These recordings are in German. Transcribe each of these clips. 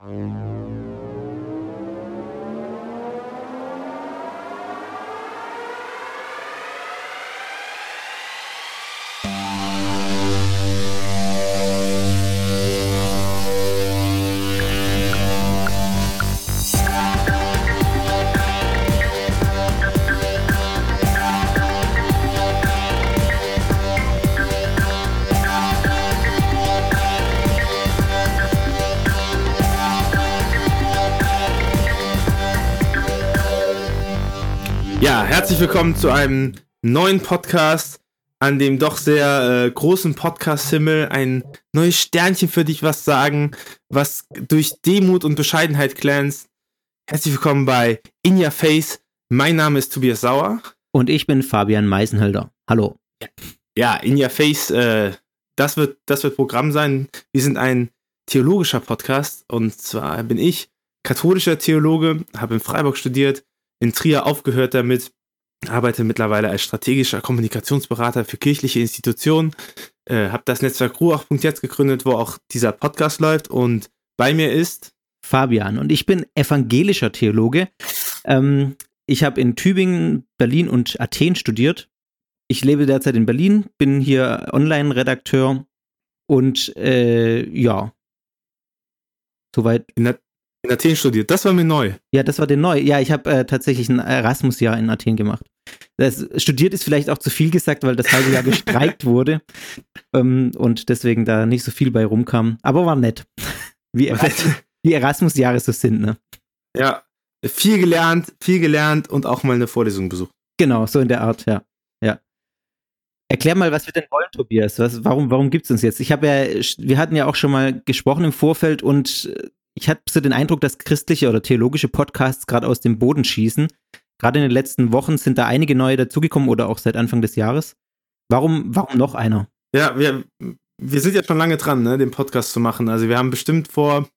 Ja, herzlich willkommen zu einem neuen Podcast, an dem doch sehr äh, großen Podcast-Himmel ein neues Sternchen für dich was sagen, was durch Demut und Bescheidenheit glänzt. Herzlich willkommen bei In Your Face. Mein Name ist Tobias Sauer. Und ich bin Fabian Meisenhölder. Hallo. Ja, In Your Face, äh, das, wird, das wird Programm sein. Wir sind ein theologischer Podcast und zwar bin ich katholischer Theologe, habe in Freiburg studiert, in Trier aufgehört damit, arbeite mittlerweile als strategischer Kommunikationsberater für kirchliche Institutionen, äh, habe das Netzwerk Ruach.jetzt gegründet, wo auch dieser Podcast läuft und bei mir ist Fabian und ich bin evangelischer Theologe. Ähm, ich habe in Tübingen, Berlin und Athen studiert. Ich lebe derzeit in Berlin, bin hier Online-Redakteur und äh, ja, soweit. In, in Athen studiert. Das war mir neu. Ja, das war dir neu. Ja, ich habe äh, tatsächlich ein Erasmus-Jahr in Athen gemacht. Das, studiert ist vielleicht auch zu viel gesagt, weil das halbe Jahr gestreikt wurde ähm, und deswegen da nicht so viel bei rumkam. Aber war nett. Wie, Erasmus, wie Erasmus-Jahre so sind, ne? Ja, viel gelernt, viel gelernt und auch mal eine Vorlesung besucht. Genau, so in der Art, ja. Ja. Erklär mal, was wir denn wollen, Tobias. Was, warum warum gibt es uns jetzt? Ich habe ja, wir hatten ja auch schon mal gesprochen im Vorfeld und ich hatte so den Eindruck, dass christliche oder theologische Podcasts gerade aus dem Boden schießen. Gerade in den letzten Wochen sind da einige neue dazugekommen oder auch seit Anfang des Jahres. Warum, warum noch einer? Ja, wir, wir sind jetzt schon lange dran, ne, den Podcast zu machen. Also wir haben bestimmt vor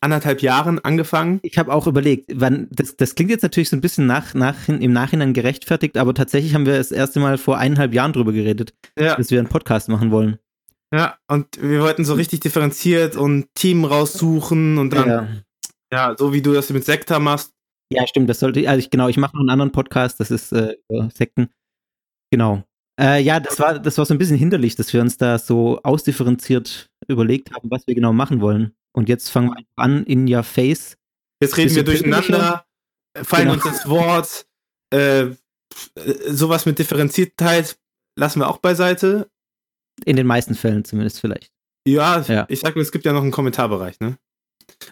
anderthalb Jahren angefangen. Ich habe auch überlegt, wann, das, das klingt jetzt natürlich so ein bisschen nach, nach, im Nachhinein gerechtfertigt, aber tatsächlich haben wir das erste Mal vor eineinhalb Jahren drüber geredet, ja. dass wir einen Podcast machen wollen. Ja, und wir wollten so richtig differenziert und Team raussuchen und dann, ja, ja so wie du das mit Sekta machst. Ja, stimmt, das sollte, also ich, genau, ich mache noch einen anderen Podcast, das ist äh, Sekten. Genau. Äh, ja, das war, das war so ein bisschen hinderlich, dass wir uns da so ausdifferenziert überlegt haben, was wir genau machen wollen. Und jetzt fangen wir einfach an in your face. Jetzt reden wir durcheinander, fallen genau. uns ins Wort. Äh, sowas mit Differenziertheit lassen wir auch beiseite. In den meisten Fällen zumindest vielleicht. Ja, ja. ich sag mal, es gibt ja noch einen Kommentarbereich, ne?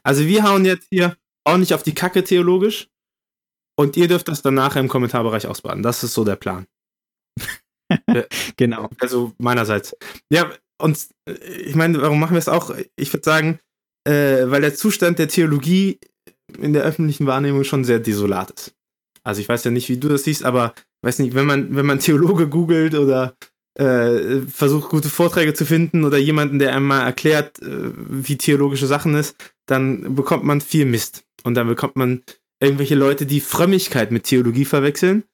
Also wir hauen jetzt hier auch nicht auf die Kacke theologisch und ihr dürft das dann nachher im Kommentarbereich ausbaden. Das ist so der Plan. genau. Also meinerseits. Ja, und äh, ich meine, warum machen wir es auch? Ich würde sagen, äh, weil der Zustand der Theologie in der öffentlichen Wahrnehmung schon sehr desolat ist. Also ich weiß ja nicht, wie du das siehst, aber weiß nicht, wenn man, wenn man Theologe googelt oder äh, versucht, gute Vorträge zu finden oder jemanden, der einmal erklärt, äh, wie theologische Sachen ist, dann bekommt man viel Mist. Und dann bekommt man irgendwelche Leute, die Frömmigkeit mit Theologie verwechseln.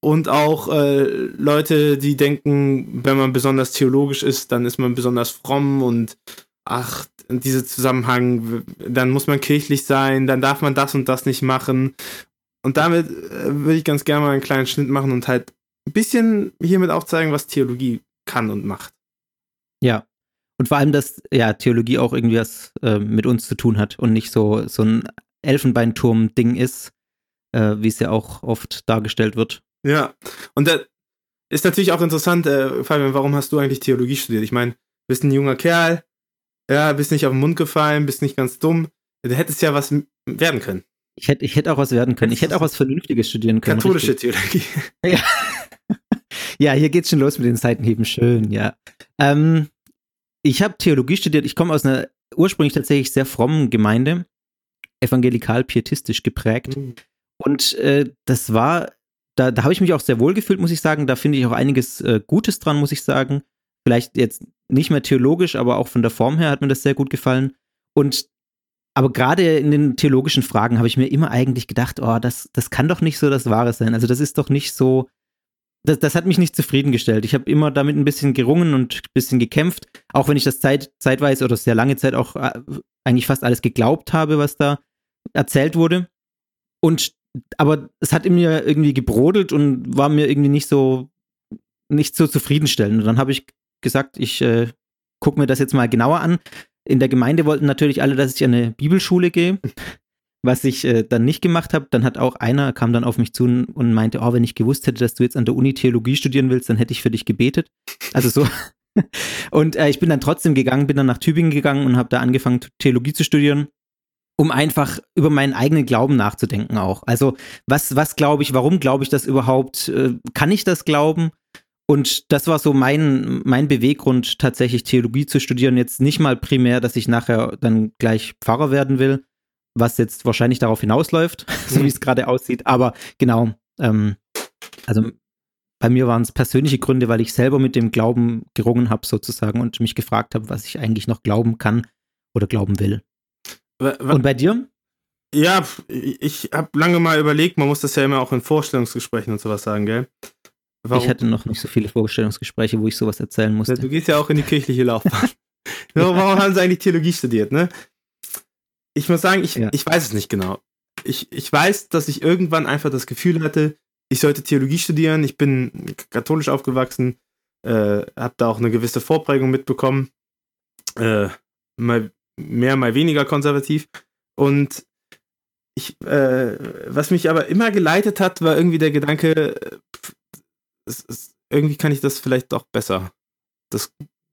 Und auch äh, Leute, die denken, wenn man besonders theologisch ist, dann ist man besonders fromm und ach, in diesem Zusammenhang, dann muss man kirchlich sein, dann darf man das und das nicht machen. Und damit äh, würde ich ganz gerne mal einen kleinen Schnitt machen und halt ein bisschen hiermit auch zeigen, was Theologie kann und macht. Ja. Und vor allem, dass ja Theologie auch irgendwie was äh, mit uns zu tun hat und nicht so, so ein Elfenbeinturm-Ding ist, äh, wie es ja auch oft dargestellt wird. Ja. Und da ist natürlich auch interessant, äh, Fabian, warum hast du eigentlich Theologie studiert? Ich meine, du bist ein junger Kerl, ja, bist nicht auf den Mund gefallen, bist nicht ganz dumm. Du hättest ja was werden können. Ich hätte, ich hätte auch was werden können. Ich hätte auch was Vernünftiges studieren können. Katholische richtig. Theologie. Ja. ja, hier geht's schon los mit den Seitenheben. Schön, ja. Ähm, ich habe Theologie studiert. Ich komme aus einer ursprünglich tatsächlich sehr frommen Gemeinde, evangelikal-pietistisch geprägt. Mhm. Und äh, das war, da, da habe ich mich auch sehr wohl gefühlt, muss ich sagen. Da finde ich auch einiges äh, Gutes dran, muss ich sagen. Vielleicht jetzt nicht mehr theologisch, aber auch von der Form her hat mir das sehr gut gefallen. Und aber gerade in den theologischen Fragen habe ich mir immer eigentlich gedacht, oh, das, das kann doch nicht so das Wahre sein. Also das ist doch nicht so, das, das hat mich nicht zufriedengestellt. Ich habe immer damit ein bisschen gerungen und ein bisschen gekämpft, auch wenn ich das Zeit, zeitweise oder sehr lange Zeit auch äh, eigentlich fast alles geglaubt habe, was da erzählt wurde. Und aber es hat in mir irgendwie gebrodelt und war mir irgendwie nicht so nicht so zufriedenstellend. Und dann habe ich gesagt, ich äh, gucke mir das jetzt mal genauer an. In der Gemeinde wollten natürlich alle, dass ich an eine Bibelschule gehe was ich äh, dann nicht gemacht habe, dann hat auch einer, kam dann auf mich zu und meinte, oh, wenn ich gewusst hätte, dass du jetzt an der Uni Theologie studieren willst, dann hätte ich für dich gebetet. Also so. und äh, ich bin dann trotzdem gegangen, bin dann nach Tübingen gegangen und habe da angefangen, Theologie zu studieren, um einfach über meinen eigenen Glauben nachzudenken auch. Also was, was glaube ich, warum glaube ich das überhaupt? Äh, kann ich das glauben? Und das war so mein, mein Beweggrund, tatsächlich Theologie zu studieren. Jetzt nicht mal primär, dass ich nachher dann gleich Pfarrer werden will, was jetzt wahrscheinlich darauf hinausläuft, so wie es gerade aussieht. Aber genau, ähm, also bei mir waren es persönliche Gründe, weil ich selber mit dem Glauben gerungen habe sozusagen und mich gefragt habe, was ich eigentlich noch glauben kann oder glauben will. Und bei dir? Ja, ich habe lange mal überlegt, man muss das ja immer auch in Vorstellungsgesprächen und sowas sagen, gell? Warum? Ich hatte noch nicht so viele Vorstellungsgespräche, wo ich sowas erzählen musste. Du gehst ja auch in die kirchliche Laufbahn. Warum haben sie eigentlich Theologie studiert, ne? Ich muss sagen, ich, ja. ich weiß es nicht genau. Ich, ich weiß, dass ich irgendwann einfach das Gefühl hatte, ich sollte Theologie studieren. Ich bin katholisch aufgewachsen, äh, habe da auch eine gewisse Vorprägung mitbekommen. Äh, mal mehr, mal weniger konservativ. Und ich, äh, was mich aber immer geleitet hat, war irgendwie der Gedanke, es, es, irgendwie kann ich das vielleicht doch besser. Das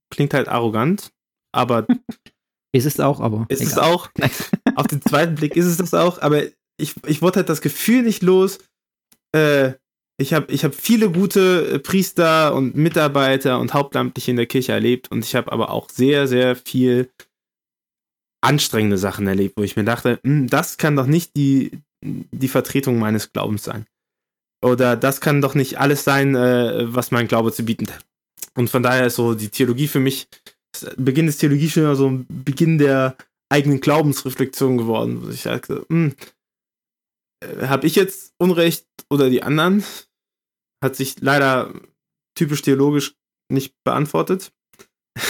klingt halt arrogant, aber Ist es auch, aber. Ist egal. es auch. Auf den zweiten Blick ist es das auch, aber ich, ich wurde halt das Gefühl nicht los. Äh, ich habe ich hab viele gute äh, Priester und Mitarbeiter und Hauptamtliche in der Kirche erlebt und ich habe aber auch sehr, sehr viel anstrengende Sachen erlebt, wo ich mir dachte, hm, das kann doch nicht die, die Vertretung meines Glaubens sein. Oder das kann doch nicht alles sein, äh, was mein Glaube zu bieten hat. Und von daher ist so die Theologie für mich Beginn des Theologiestudiums so ein Beginn der eigenen Glaubensreflexion geworden. Ich sagte, hm, äh, habe ich jetzt Unrecht oder die anderen? Hat sich leider typisch theologisch nicht beantwortet.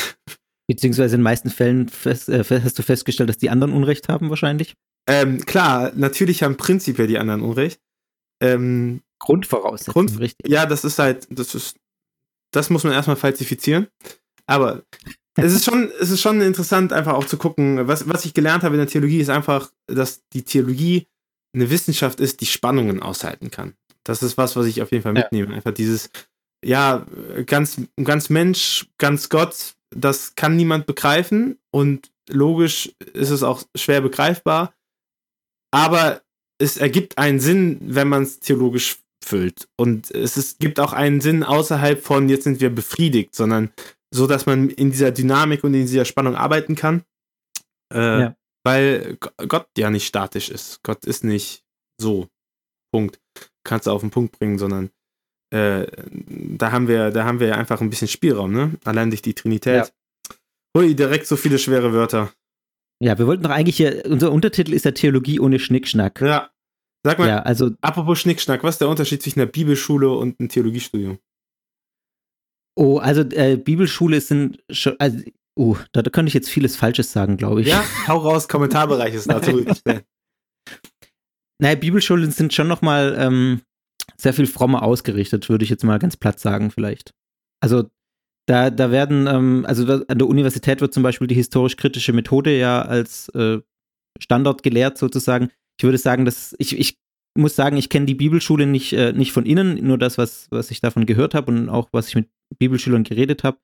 Beziehungsweise in den meisten Fällen fest, äh, hast du festgestellt, dass die anderen Unrecht haben, wahrscheinlich? Ähm, klar, natürlich haben prinzipiell die anderen Unrecht. Ähm, Grundvoraussetzung, Grund, richtig. Ja, das ist halt, das ist, das muss man erstmal falsifizieren. Aber es ist schon, es ist schon interessant, einfach auch zu gucken, was, was ich gelernt habe in der Theologie, ist einfach, dass die Theologie eine Wissenschaft ist, die Spannungen aushalten kann. Das ist was, was ich auf jeden Fall mitnehme. Ja. Einfach dieses, ja, ganz, ganz Mensch, ganz Gott, das kann niemand begreifen und logisch ist es auch schwer begreifbar, aber es ergibt einen Sinn, wenn man es theologisch füllt. Und es ist, gibt auch einen Sinn außerhalb von, jetzt sind wir befriedigt, sondern so dass man in dieser Dynamik und in dieser Spannung arbeiten kann. Äh, ja. Weil Gott ja nicht statisch ist. Gott ist nicht so. Punkt. Kannst du auf den Punkt bringen, sondern äh, da haben wir, da haben wir einfach ein bisschen Spielraum, ne? Allein durch die Trinität. Ja. Hui, direkt so viele schwere Wörter. Ja, wir wollten doch eigentlich hier, unser Untertitel ist ja Theologie ohne Schnickschnack. Ja. Sag mal, ja, also, apropos Schnickschnack, was ist der Unterschied zwischen einer Bibelschule und einem Theologiestudium? Oh, also äh, Bibelschule sind schon, also, uh, da, da könnte ich jetzt vieles Falsches sagen, glaube ich. Ja, hau raus, Kommentarbereich ist dazu. naja, Bibelschulen sind schon nochmal ähm, sehr viel frommer ausgerichtet, würde ich jetzt mal ganz platt sagen, vielleicht. Also da, da werden, ähm, also an der Universität wird zum Beispiel die historisch-kritische Methode ja als äh, Standard gelehrt sozusagen. Ich würde sagen, dass ich, ich muss sagen, ich kenne die Bibelschule nicht, äh, nicht von innen, nur das, was, was ich davon gehört habe und auch was ich mit Bibelschülern geredet habe.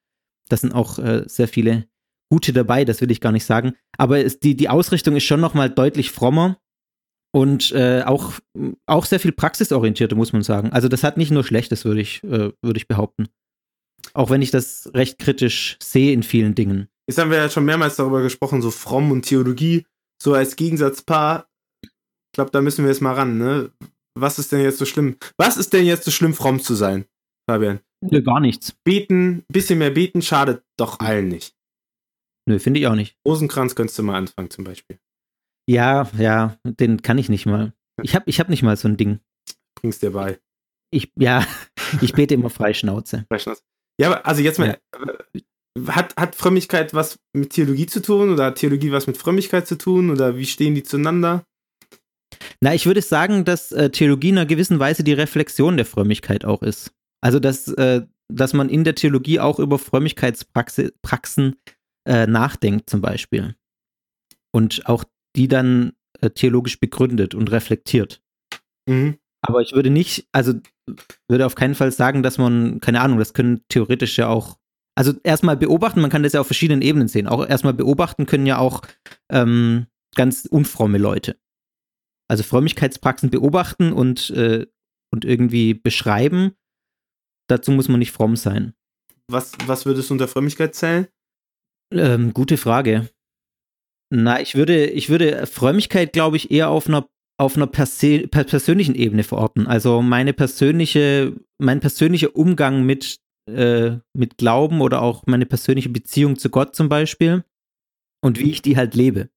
Das sind auch äh, sehr viele gute dabei, das will ich gar nicht sagen. Aber es, die, die Ausrichtung ist schon nochmal deutlich frommer und äh, auch, auch sehr viel praxisorientierter, muss man sagen. Also das hat nicht nur Schlechtes, würde ich, äh, würd ich behaupten. Auch wenn ich das recht kritisch sehe in vielen Dingen. Jetzt haben wir ja schon mehrmals darüber gesprochen, so fromm und Theologie, so als Gegensatzpaar. Ich glaube, da müssen wir jetzt mal ran, ne? Was ist denn jetzt so schlimm? Was ist denn jetzt so schlimm, fromm zu sein, Fabian? Nö, gar nichts. Beten, bisschen mehr beten schadet doch allen nicht. Nö, finde ich auch nicht. Rosenkranz könntest du mal anfangen, zum Beispiel. Ja, ja, den kann ich nicht mal. Ich habe ich hab nicht mal so ein Ding. Bring's dir bei. Ich, ja, Ich bete immer frei Schnauze. Freischnauze. Ja, aber also jetzt mal, äh, hat, hat Frömmigkeit was mit Theologie zu tun oder hat Theologie was mit Frömmigkeit zu tun oder wie stehen die zueinander? Na, ich würde sagen, dass äh, Theologie in einer gewissen Weise die Reflexion der Frömmigkeit auch ist. Also, dass, äh, dass man in der Theologie auch über Frömmigkeitspraxen äh, nachdenkt, zum Beispiel. Und auch die dann äh, theologisch begründet und reflektiert. Mhm. Aber ich würde nicht, also würde auf keinen Fall sagen, dass man, keine Ahnung, das können theoretisch ja auch, also erstmal beobachten, man kann das ja auf verschiedenen Ebenen sehen. Auch erstmal beobachten können ja auch ähm, ganz unfromme Leute. Also Frömmigkeitspraxen beobachten und, äh, und irgendwie beschreiben, dazu muss man nicht fromm sein. Was, was würdest du unter Frömmigkeit zählen? Ähm, gute Frage. Na, ich würde, ich würde Frömmigkeit, glaube ich, eher auf einer auf einer Perse per persönlichen Ebene verorten. Also meine persönliche, mein persönlicher Umgang mit, äh, mit Glauben oder auch meine persönliche Beziehung zu Gott zum Beispiel und wie ich die halt lebe.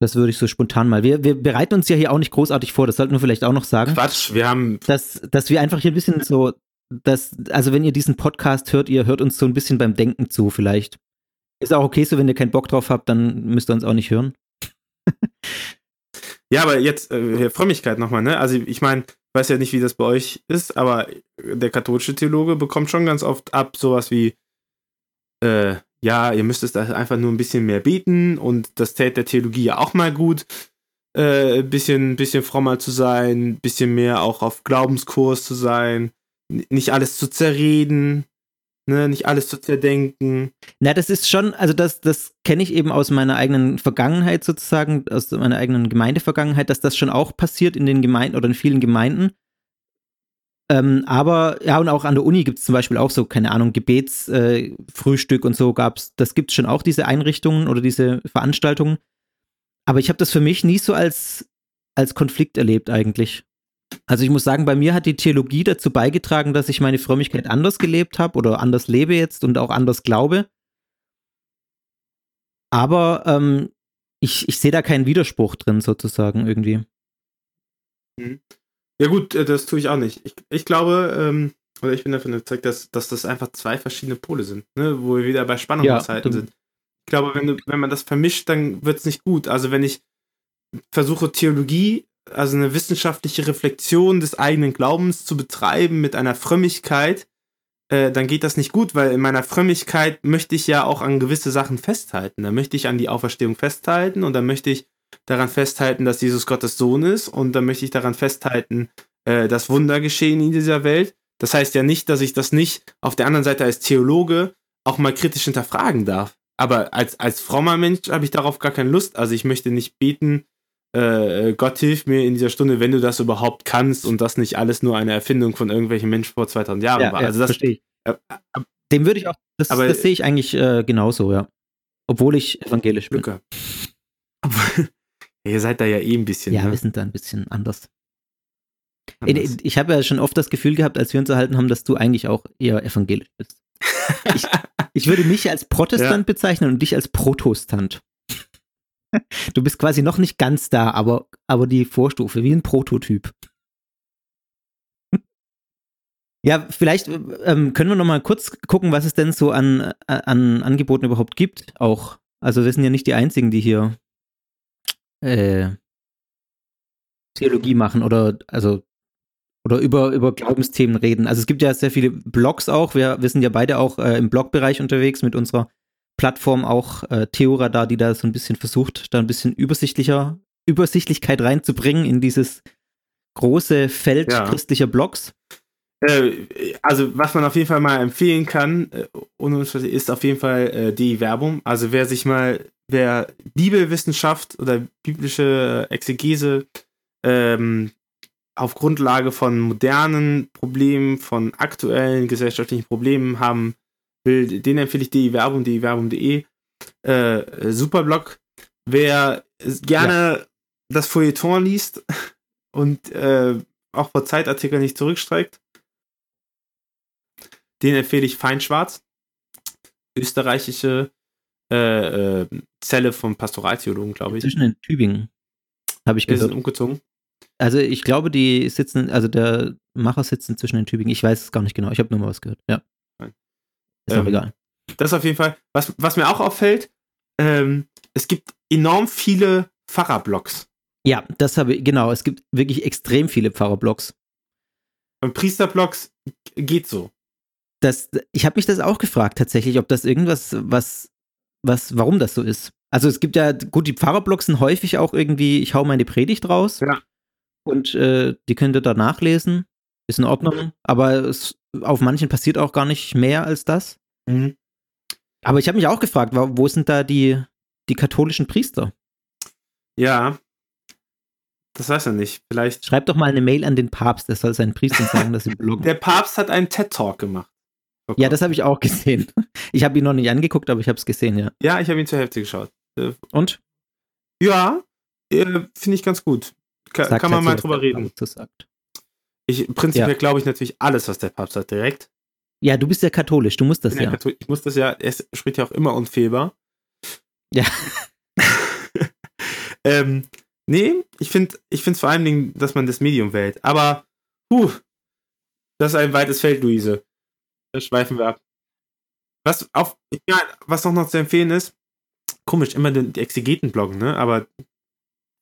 Das würde ich so spontan mal. Wir, wir bereiten uns ja hier auch nicht großartig vor, das sollten wir vielleicht auch noch sagen. Quatsch, wir haben. Dass, dass wir einfach hier ein bisschen so, dass, also wenn ihr diesen Podcast hört, ihr hört uns so ein bisschen beim Denken zu, vielleicht. Ist auch okay so, wenn ihr keinen Bock drauf habt, dann müsst ihr uns auch nicht hören. Ja, aber jetzt äh, Frömmigkeit nochmal, ne? Also ich meine, weiß ja nicht, wie das bei euch ist, aber der katholische Theologe bekommt schon ganz oft ab sowas wie, äh, ja, ihr müsst es einfach nur ein bisschen mehr beten und das täte der Theologie ja auch mal gut, äh, bisschen, bisschen frommer zu sein, bisschen mehr auch auf Glaubenskurs zu sein, nicht alles zu zerreden, ne, nicht alles zu zerdenken. Na, das ist schon, also das, das kenne ich eben aus meiner eigenen Vergangenheit sozusagen, aus meiner eigenen Gemeindevergangenheit, dass das schon auch passiert in den Gemeinden oder in vielen Gemeinden. Ähm, aber ja, und auch an der Uni gibt es zum Beispiel auch so, keine Ahnung, Gebetsfrühstück äh, und so gab's, das gibt es schon auch, diese Einrichtungen oder diese Veranstaltungen. Aber ich habe das für mich nie so als, als Konflikt erlebt eigentlich. Also ich muss sagen, bei mir hat die Theologie dazu beigetragen, dass ich meine Frömmigkeit anders gelebt habe oder anders lebe jetzt und auch anders glaube. Aber ähm, ich, ich sehe da keinen Widerspruch drin, sozusagen, irgendwie. Mhm. Ja, gut, äh, das tue ich auch nicht. Ich, ich glaube, ähm, oder ich bin davon überzeugt, dass, dass das einfach zwei verschiedene Pole sind, ne? wo wir wieder bei Spannungszeiten ja, sind. Ich glaube, wenn, du, wenn man das vermischt, dann wird es nicht gut. Also, wenn ich versuche, Theologie also eine wissenschaftliche Reflexion des eigenen Glaubens zu betreiben mit einer Frömmigkeit, äh, dann geht das nicht gut, weil in meiner Frömmigkeit möchte ich ja auch an gewisse Sachen festhalten. Da möchte ich an die Auferstehung festhalten und dann möchte ich daran festhalten, dass Jesus Gottes Sohn ist und dann möchte ich daran festhalten, äh, dass Wunder geschehen in dieser Welt. Das heißt ja nicht, dass ich das nicht auf der anderen Seite als Theologe auch mal kritisch hinterfragen darf. Aber als, als frommer Mensch habe ich darauf gar keine Lust. Also ich möchte nicht beten, äh, Gott hilf mir in dieser Stunde, wenn du das überhaupt kannst und das nicht alles nur eine Erfindung von irgendwelchen Menschen vor 2000 Jahren ja, war. also das verstehe ich. Äh, äh, Dem würde ich auch, das, aber, das sehe ich eigentlich äh, genauso, ja. Obwohl ich evangelisch bin. Lücke. Ihr seid da ja eh ein bisschen. Ja, ne? wir sind da ein bisschen anders. anders. Ich, ich habe ja schon oft das Gefühl gehabt, als wir uns erhalten haben, dass du eigentlich auch eher evangelisch bist. ich, ich würde mich als Protestant ja. bezeichnen und dich als Protestant. Du bist quasi noch nicht ganz da, aber, aber die Vorstufe, wie ein Prototyp. Ja, vielleicht ähm, können wir noch mal kurz gucken, was es denn so an, äh, an Angeboten überhaupt gibt. Auch, also wir sind ja nicht die einzigen, die hier äh, Theologie machen oder also oder über, über Glaubensthemen reden. Also es gibt ja sehr viele Blogs auch. Wir, wir sind ja beide auch äh, im Blogbereich unterwegs mit unserer Plattform auch äh, Theoradar, die da so ein bisschen versucht, da ein bisschen übersichtlicher, Übersichtlichkeit reinzubringen in dieses große Feld ja. christlicher Blogs. Äh, also, was man auf jeden Fall mal empfehlen kann, äh, ist auf jeden Fall äh, die Werbung. Also, wer sich mal, wer Bibelwissenschaft oder biblische Exegese ähm, auf Grundlage von modernen Problemen, von aktuellen gesellschaftlichen Problemen haben will, den empfehle ich die Werbung, die Werbung.de. Äh, super Blog. Wer gerne ja. das Feuilleton liest und äh, auch vor Zeitartikeln nicht zurückstreckt, den empfehle ich Feinschwarz. Österreichische äh, äh, Zelle vom Pastoraltheologen, glaube ich. Zwischen in Tübingen, habe ich gehört. Ist umgezogen. Also ich glaube, die sitzen, also der Macher sitzt inzwischen in Tübingen. Ich weiß es gar nicht genau. Ich habe nur mal was gehört. Ja. Nein. Ist auch Ähm, egal. Das auf jeden Fall. Was, was mir auch auffällt, ähm, es gibt enorm viele Pfarrerblogs. Ja, das habe ich, genau. Es gibt wirklich extrem viele Pfarrerblogs. Und Priesterblogs geht so. Das, ich habe mich das auch gefragt tatsächlich, ob das irgendwas, was, was, warum das so ist. Also es gibt ja, gut, die Pfarrerblogs sind häufig auch irgendwie, ich hau meine Predigt raus. Ja. Und äh, die könnt ihr da nachlesen. Ist in Ordnung. Aber es, auf manchen passiert auch gar nicht mehr als das. Aber ich habe mich auch gefragt, wo, sind da die, die katholischen Priester? Ja. Das weiß er nicht. Vielleicht. Schreibt doch mal eine Mail an den Papst, der soll seinen Priestern sagen, dass sie bloggen. Der Papst hat einen TED-Talk gemacht. Oh Ja, das habe ich auch gesehen. Ich habe ihn noch nicht angeguckt, aber ich habe es gesehen, ja. ja, ich habe ihn zur Hälfte geschaut. Und? Ja, äh, finde ich ganz gut. Ka Sagt kann man mal drüber reden. Ich, prinzipiell Ja. glaube ich natürlich alles, was der Papst sagt, direkt. Ja, du bist ja katholisch, du musst das ja ja. Ich muss das ja, er spricht ja auch immer unfehlbar. Ja. ähm, nee, ich finde ich finde vor allen Dingen, dass man das Medium wählt. Aber, puh, das ist ein weites Feld, Luise. Da schweifen wir ab. Was auf, ja, was auch noch zu empfehlen ist, komisch, immer die, die Exegeten bloggen, ne? Aber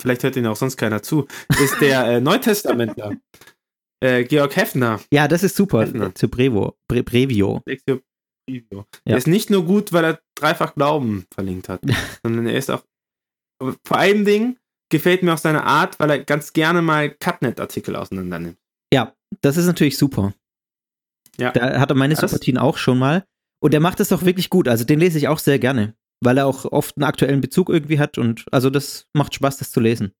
vielleicht hört ihnen auch sonst keiner zu, ist der äh, Neutestamentler. äh, Georg Heffner. Ja, das ist super. Öffnen. Zu Brevo, Bre Brevio. Previo. Ja. Der ist nicht nur gut, weil er dreifach Glauben verlinkt hat, sondern er ist auch. Vor allen Dingen gefällt mir auch seine Art, weil er ganz gerne mal Cutnet-Artikel auseinander nimmt. Ja, das ist natürlich super. Ja. Da hat er meine Sympathien auch schon mal. Und der macht das auch wirklich gut. Also den lese ich auch sehr gerne. Weil er auch oft einen aktuellen Bezug irgendwie hat. Und also das macht Spaß, das zu lesen.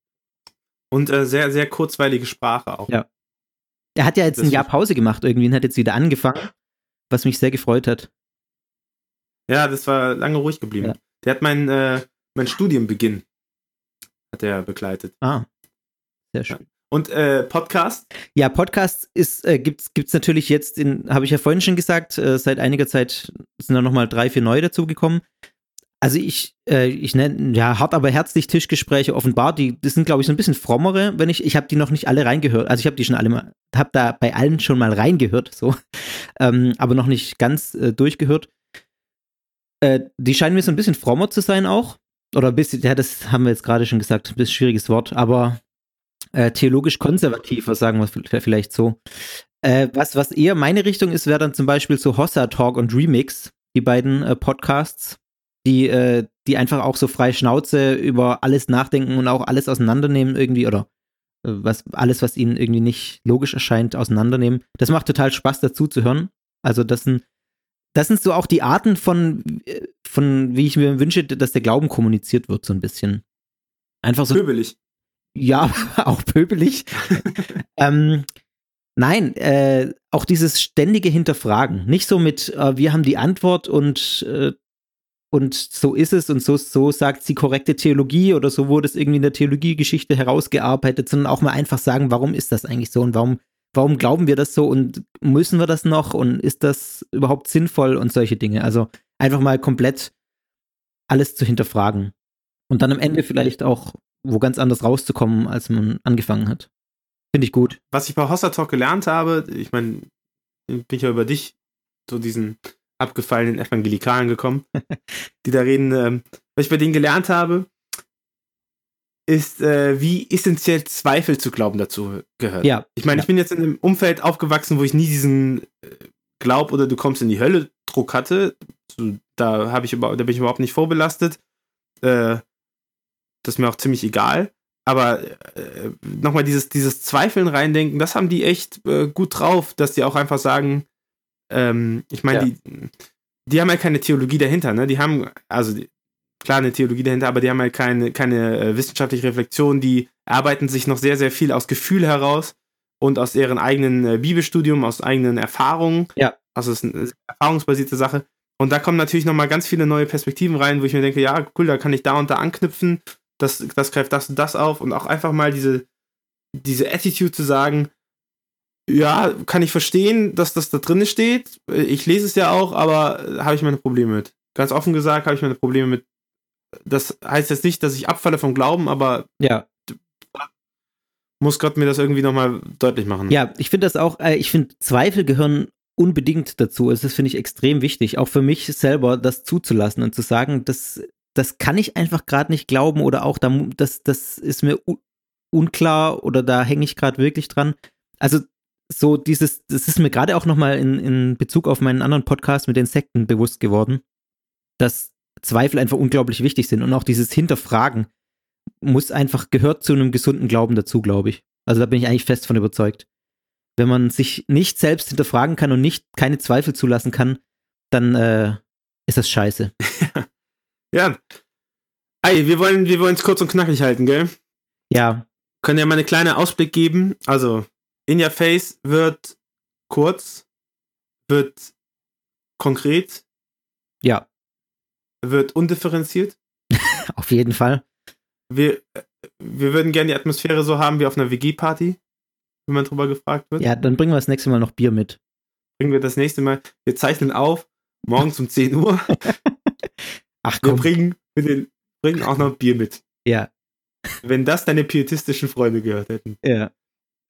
Und äh, sehr, sehr kurzweilige Sprache auch. Ja. Er hat ja jetzt Das ein Jahr Pause gemacht irgendwie und hat jetzt wieder angefangen. Was mich sehr gefreut hat. Ja, das war lange ruhig geblieben. Ja. Der hat mein, äh, mein Studienbeginn hat er begleitet. Ah. Sehr schön. Und äh, Podcast? Ja, Podcasts ist, äh, gibt's, gibt's natürlich jetzt habe ich ja vorhin schon gesagt, äh, seit einiger Zeit sind da nochmal drei, vier neue dazugekommen. Also ich, äh, ich nenne, ja, hart aber herzlich Tischgespräche offenbar, die, das sind, glaube ich, so ein bisschen frommere, wenn ich, ich habe die noch nicht alle reingehört. Also ich habe die schon alle mal, habe da bei allen schon mal reingehört, so, ähm, aber noch nicht ganz äh, durchgehört. Äh, die scheinen mir so ein bisschen frommer zu sein auch. Oder ein bisschen, ja, das haben wir jetzt gerade schon gesagt, ein bisschen schwieriges Wort, aber äh, theologisch konservativer, sagen wir vielleicht so. Äh, was, was eher meine Richtung ist, wäre dann zum Beispiel so Hossa Talk und Remix, die beiden äh, Podcasts, die, äh, die einfach auch so frei Schnauze über alles nachdenken und auch alles auseinandernehmen irgendwie oder äh, was, alles, was ihnen irgendwie nicht logisch erscheint, auseinandernehmen. Das macht total Spaß dazu zu hören. Also das sind, das sind so auch die Arten von, von, wie ich mir wünsche, dass der Glauben kommuniziert wird, so ein bisschen. Einfach so Pöbelig. Ja, auch pöbelig. ähm, nein, äh, auch dieses ständige Hinterfragen. Nicht so mit, äh, wir haben die Antwort und, äh, und so ist es und so, so sagt die korrekte Theologie oder so wurde es irgendwie in der Theologiegeschichte herausgearbeitet, sondern auch mal einfach sagen, warum ist das eigentlich so und warum, warum glauben wir das so und müssen wir das noch und ist das überhaupt sinnvoll und solche Dinge. Also einfach mal komplett alles zu hinterfragen. Und dann am Ende vielleicht auch wo ganz anders rauszukommen, als man angefangen hat. Finde ich gut. was ich bei Hossa Talk gelernt habe, ich meine, bin ich ja über dich so diesen abgefallenen Evangelikalen gekommen, die da reden. Ähm, was ich bei denen gelernt habe, ist, äh, wie essentiell Zweifel zu glauben dazu gehört. Ja. Ich meine, ja. ich bin jetzt in einem Umfeld aufgewachsen, wo ich nie diesen äh, Glaub oder du kommst in die Hölle Druck hatte. So, da habe ich über, da bin ich überhaupt nicht vorbelastet. Äh, das ist mir auch ziemlich egal. Aber äh, nochmal dieses, dieses Zweifeln reindenken, das haben die echt äh, gut drauf, dass die auch einfach sagen, ähm, ich meine, Ja. die, die haben ja keine Theologie dahinter, ne? Die haben, also die, klar eine Theologie dahinter, aber die haben halt keine, keine äh, wissenschaftliche Reflexion, die arbeiten sich noch sehr, sehr viel aus Gefühl heraus und aus ihrem eigenen äh, Bibelstudium, aus eigenen Erfahrungen. Ja. Also es ist eine erfahrungsbasierte Sache. Und da kommen natürlich nochmal ganz viele neue Perspektiven rein, wo ich mir denke, ja, cool, da kann ich da und da anknüpfen, das, das greift das und das auf und auch einfach mal diese, diese Attitude zu sagen, ja, kann ich verstehen, dass das da drin steht. Ich lese es ja auch, aber äh, habe ich meine Probleme mit. Ganz offen gesagt, habe ich meine Probleme mit. Das heißt jetzt nicht, dass ich abfalle vom Glauben, aber Ja. muss Gott mir das irgendwie nochmal deutlich machen. Ja, ich finde das auch, äh, ich finde, Zweifel gehören unbedingt dazu. Also das finde ich extrem wichtig, auch für mich selber, das zuzulassen und zu sagen, das, das kann ich einfach gerade nicht glauben oder auch, da, das, das ist mir unklar oder da hänge ich gerade wirklich dran. Also so dieses, das ist mir gerade auch nochmal in, in Bezug auf meinen anderen Podcast mit den Sekten bewusst geworden, dass Zweifel einfach unglaublich wichtig sind und auch dieses Hinterfragen muss einfach, gehört zu einem gesunden Glauben dazu, glaube ich. Also da bin ich eigentlich fest von überzeugt. Wenn man sich nicht selbst hinterfragen kann und nicht keine Zweifel zulassen kann, dann äh, ist das scheiße. ja. Ey, wir wollen wir es kurz und knackig halten, gell? Ja. Können ja mal einen kleinen Ausblick geben. Also, In Your Face wird kurz, wird konkret. Ja. Wird undifferenziert. Auf jeden Fall wir, wir würden gerne die Atmosphäre so haben wie auf einer WG-Party, wenn man drüber gefragt wird. Ja, dann bringen wir das nächste Mal noch Bier mit. Bringen wir das nächste Mal. Wir zeichnen auf, morgens um 10 Uhr. Ach komm. Wir bringen, wir bringen auch noch Bier mit. Ja. Wenn das deine pietistischen Freunde gehört hätten. Ja.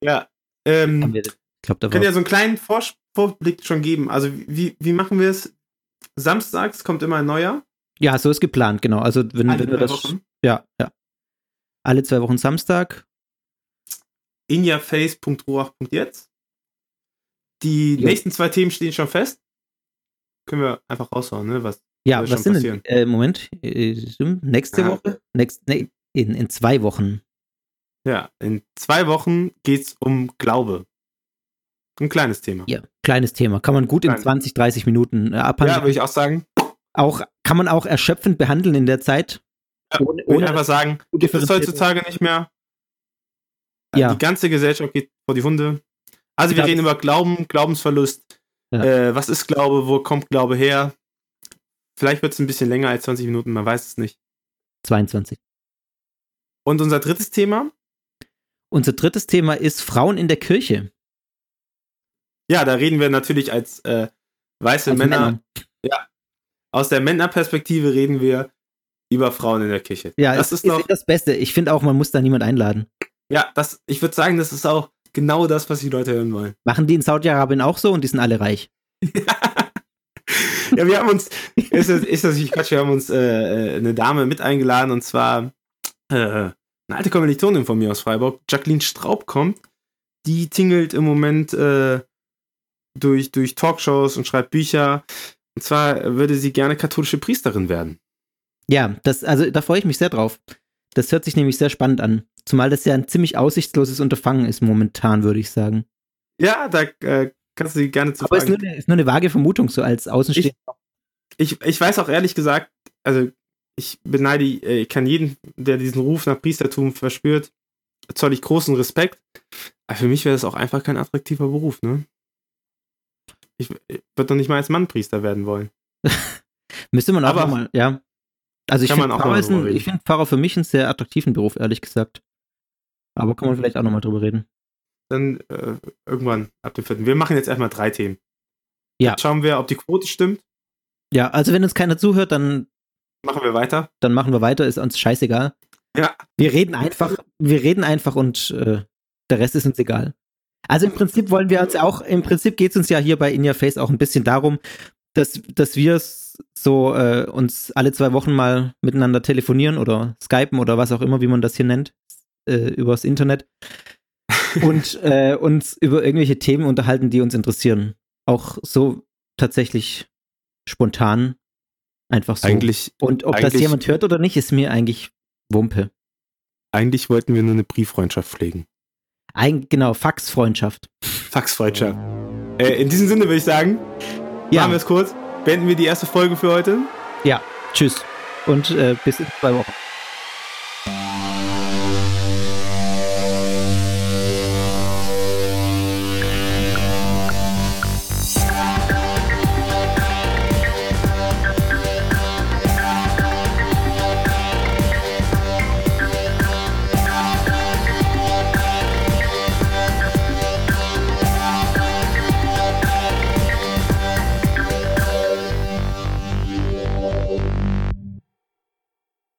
Ja. Ähm, ich glaub, da können ja so einen kleinen Vorblick schon geben. Also, wie, wie machen wir es? Samstags kommt immer ein neuer. Ja, so ist geplant, genau. Also, wenn, wenn wir das. Wochen. Ja, ja alle zwei Wochen Samstag. injaface.ruach.jetzt. Die jo. nächsten zwei Themen stehen schon fest. Können wir einfach raushauen, ne? Was ja, was sind passieren? denn? Äh, Moment. Äh, nächste ah. Woche? Next, nee, in, in zwei Wochen. Ja, in zwei Wochen geht es um Glaube. Ein kleines Thema. Ja, kleines Thema. Kann man gut Klein. in 20, 30 Minuten äh, abhandeln. Ja, würde ich auch sagen. Auch, kann man auch erschöpfend behandeln in der Zeit. Ja, ohne, ohne einfach sagen, gibt es heutzutage nicht mehr. Ja. Die ganze Gesellschaft geht vor die Hunde. Also wir reden über Glauben, Glaubensverlust. Ja. Äh, was ist Glaube? Wo kommt Glaube her? Vielleicht wird es ein bisschen länger als 20 Minuten, man weiß es nicht. 22. Und unser drittes Thema? Unser drittes Thema ist Frauen in der Kirche. Ja, da reden wir natürlich als äh, weiße als Männer. Männer. Ja. Aus der Männerperspektive reden wir über Frauen in der Kirche. Ja, das ist, ist noch das Beste. Ich finde auch, man muss da niemand einladen. Ja, das, ich würde sagen, das ist auch genau das, was die Leute hören wollen. Machen die in Saudi-Arabien auch so und die sind alle reich? ja, wir haben uns, ist das, ist das nicht Quatsch, wir haben uns äh, äh, eine Dame mit eingeladen und zwar äh, eine alte Kommilitonin von mir aus Freiburg, Jacqueline Straub kommt. Die tingelt im Moment äh, durch, durch Talkshows und schreibt Bücher. Und zwar würde sie gerne katholische Priesterin werden. Ja, das, also da freue ich mich sehr drauf. Das hört sich nämlich sehr spannend an. Zumal das ja ein ziemlich aussichtsloses Unterfangen ist momentan, würde ich sagen. Ja, da äh, kannst du die gerne zu Aber fragen. ist nur, ist nur eine vage Vermutung, so als Außenstehender. Ich, ich, ich, weiß auch ehrlich gesagt, also ich beneide, äh, ich kann jeden, der diesen Ruf nach Priestertum verspürt, zoll ich großen Respekt. Aber für mich wäre das auch einfach kein attraktiver Beruf, ne? Ich, ich würde doch nicht mal als Mann Priester werden wollen. Müsste man auch Aber, mal, ja. Also ich finde Pfarrer, find Pfarrer für mich einen sehr attraktiven Beruf, ehrlich gesagt. Aber kann man vielleicht auch nochmal drüber reden. Dann äh, irgendwann ab dem vierten. Wir machen jetzt erstmal drei Themen. Ja. Jetzt schauen wir, ob die Quote stimmt. Ja, also wenn uns keiner zuhört, dann machen wir weiter. Dann machen wir weiter, ist uns scheißegal. Ja. Wir reden einfach, wir reden einfach und äh, der Rest ist uns egal. Also im Prinzip wollen wir uns auch, im Prinzip geht es uns ja hier bei In Your Face auch ein bisschen darum, dass, dass wir so äh, uns alle zwei Wochen mal miteinander telefonieren oder skypen oder was auch immer, wie man das hier nennt, äh, übers Internet und äh, uns über irgendwelche Themen unterhalten, die uns interessieren. Auch so tatsächlich spontan. Einfach so. Eigentlich, und ob das jemand hört oder nicht, ist mir eigentlich Wumpe. Eigentlich wollten wir nur eine Brieffreundschaft pflegen. Ein, genau, Faxfreundschaft. Faxfreundschaft. Äh, in diesem Sinne würde ich sagen, ja. machen wir es kurz. Beenden wir die erste Folge für heute. Ja, tschüss. Und äh, bis in zwei Wochen.